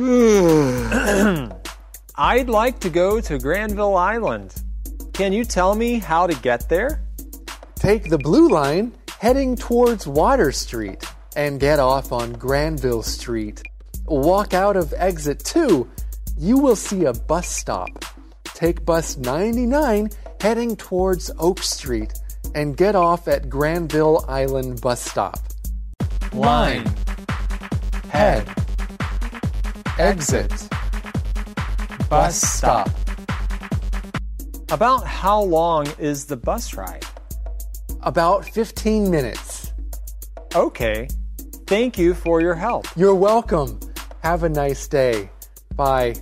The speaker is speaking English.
I'd like to go to Granville Island. Can you tell me how to get there? Take the blue line heading towards Water Street and get off on Granville Street. Walk out of exit 2. You will see a bus stop. Take bus 99 heading towards Oak Street and get off at Granville Island bus stop. Line. Head. Exit. Bus stop. About how long is the bus ride? About 15 minutes. Okay. Thank you for your help. You're welcome. Have a nice day. Bye.